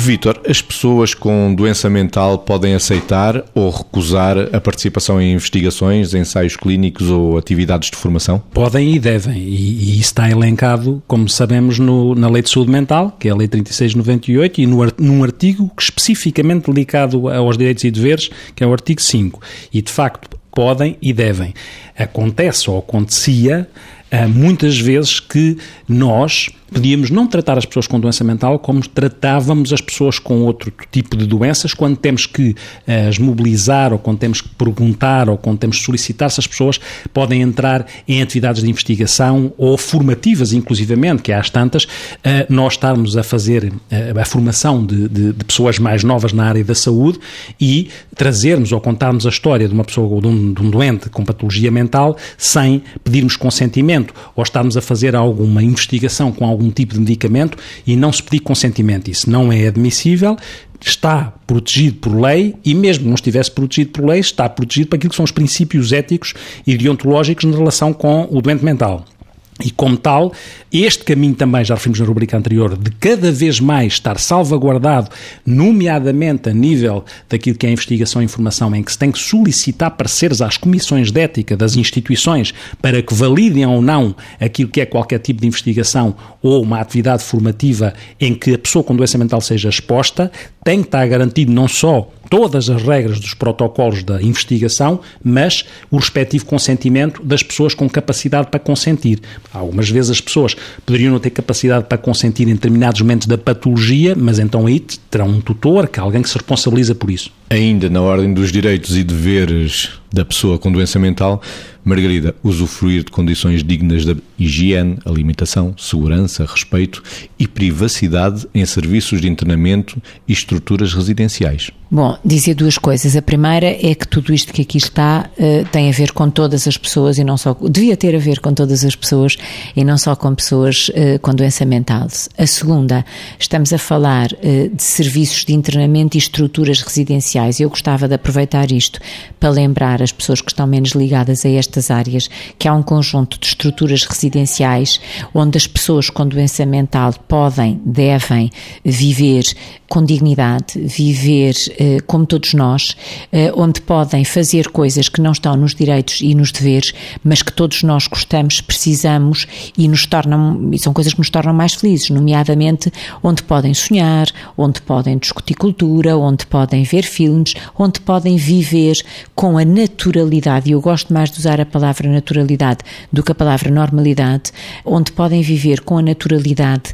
Vítor, as pessoas com doença mental podem aceitar ou recusar a participação em investigações, ensaios clínicos ou atividades de formação? Podem e devem, e, e está elencado, como sabemos, no, na Lei de Saúde Mental, que é a Lei 3698, e no, num artigo especificamente dedicado aos direitos e deveres, que é o artigo 5. E, de facto, podem e devem. Acontece ou acontecia muitas vezes que nós podíamos não tratar as pessoas com doença mental como tratávamos as pessoas com outro tipo de doenças quando temos que uh, as mobilizar ou quando temos que perguntar ou quando temos que solicitar se as pessoas podem entrar em atividades de investigação ou formativas, inclusivamente, que há as tantas, uh, nós estarmos a fazer a formação de, de, de, pessoas mais novas na área da saúde e trazermos ou contarmos a história de uma pessoa ou de um, de um doente com patologia mental sem pedirmos consentimento ou estarmos a fazer alguma investigação com algum algum tipo de medicamento e não se pedir consentimento. Isso não é admissível, está protegido por lei e, mesmo não estivesse protegido por lei, está protegido para aquilo que são os princípios éticos e deontológicos na relação com o doente mental. E, como tal, este caminho também, já referimos na rubrica anterior, de cada vez mais estar salvaguardado, nomeadamente a nível daquilo que é a investigação e informação, em que se tem que solicitar pareceres às comissões de ética das instituições para que validem ou não aquilo que é qualquer tipo de investigação ou uma atividade formativa em que a pessoa com doença mental seja exposta, tem que estar garantido não só todas as regras dos protocolos da investigação, mas o respectivo consentimento das pessoas com capacidade para consentir. Algumas vezes as pessoas poderiam não ter capacidade para consentir em determinados momentos da patologia, mas então aí terão um tutor, que é alguém que se responsabiliza por isso. Ainda na ordem dos direitos e deveres da pessoa com doença mental, Margarida, usufruir de condições dignas de higiene, alimentação, segurança, respeito e privacidade em serviços de internamento e estruturas residenciais. Bom, dizer duas coisas. A primeira é que tudo isto que aqui está uh, tem a ver com todas as pessoas e não só. devia ter a ver com todas as pessoas e não só com pessoas uh, com doença mental. A segunda, estamos a falar uh, de serviços de internamento e estruturas residenciais. Eu gostava de aproveitar isto para lembrar as pessoas que estão menos ligadas a estas áreas que há um conjunto de estruturas residenciais onde as pessoas com doença mental podem, devem viver com dignidade, viver eh, como todos nós, eh, onde podem fazer coisas que não estão nos direitos e nos deveres, mas que todos nós gostamos, precisamos e nos tornam, são coisas que nos tornam mais felizes, nomeadamente onde podem sonhar, onde podem discutir cultura, onde podem ver filmes, onde podem viver com a naturalidade, e eu gosto mais de usar a palavra naturalidade do que a palavra normalidade, onde podem viver com a naturalidade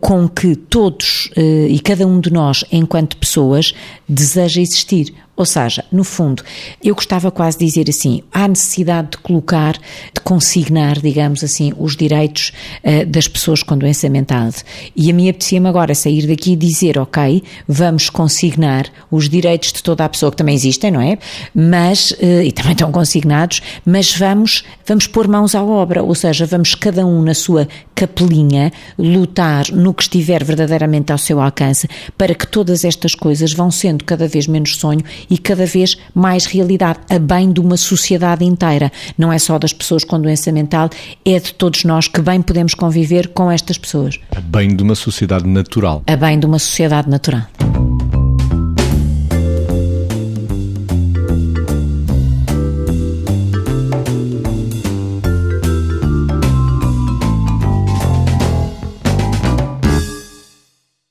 com que todos eh, e cada um de nós, enquanto pessoas, deseja existir. Ou seja, no fundo, eu gostava quase de dizer assim: há necessidade de colocar, de consignar, digamos assim, os direitos uh, das pessoas com doença mental. E a mim apetecia-me agora sair daqui e dizer: ok, vamos consignar os direitos de toda a pessoa, que também existem, não é? Mas, uh, e também estão consignados, mas vamos, vamos pôr mãos à obra, ou seja, vamos cada um na sua capelinha lutar no que estiver verdadeiramente ao seu alcance para que todas estas coisas vão sendo cada vez menos sonho e cada vez mais realidade, a bem de uma sociedade inteira. Não é só das pessoas com doença mental, é de todos nós que bem podemos conviver com estas pessoas. A bem de uma sociedade natural. A bem de uma sociedade natural.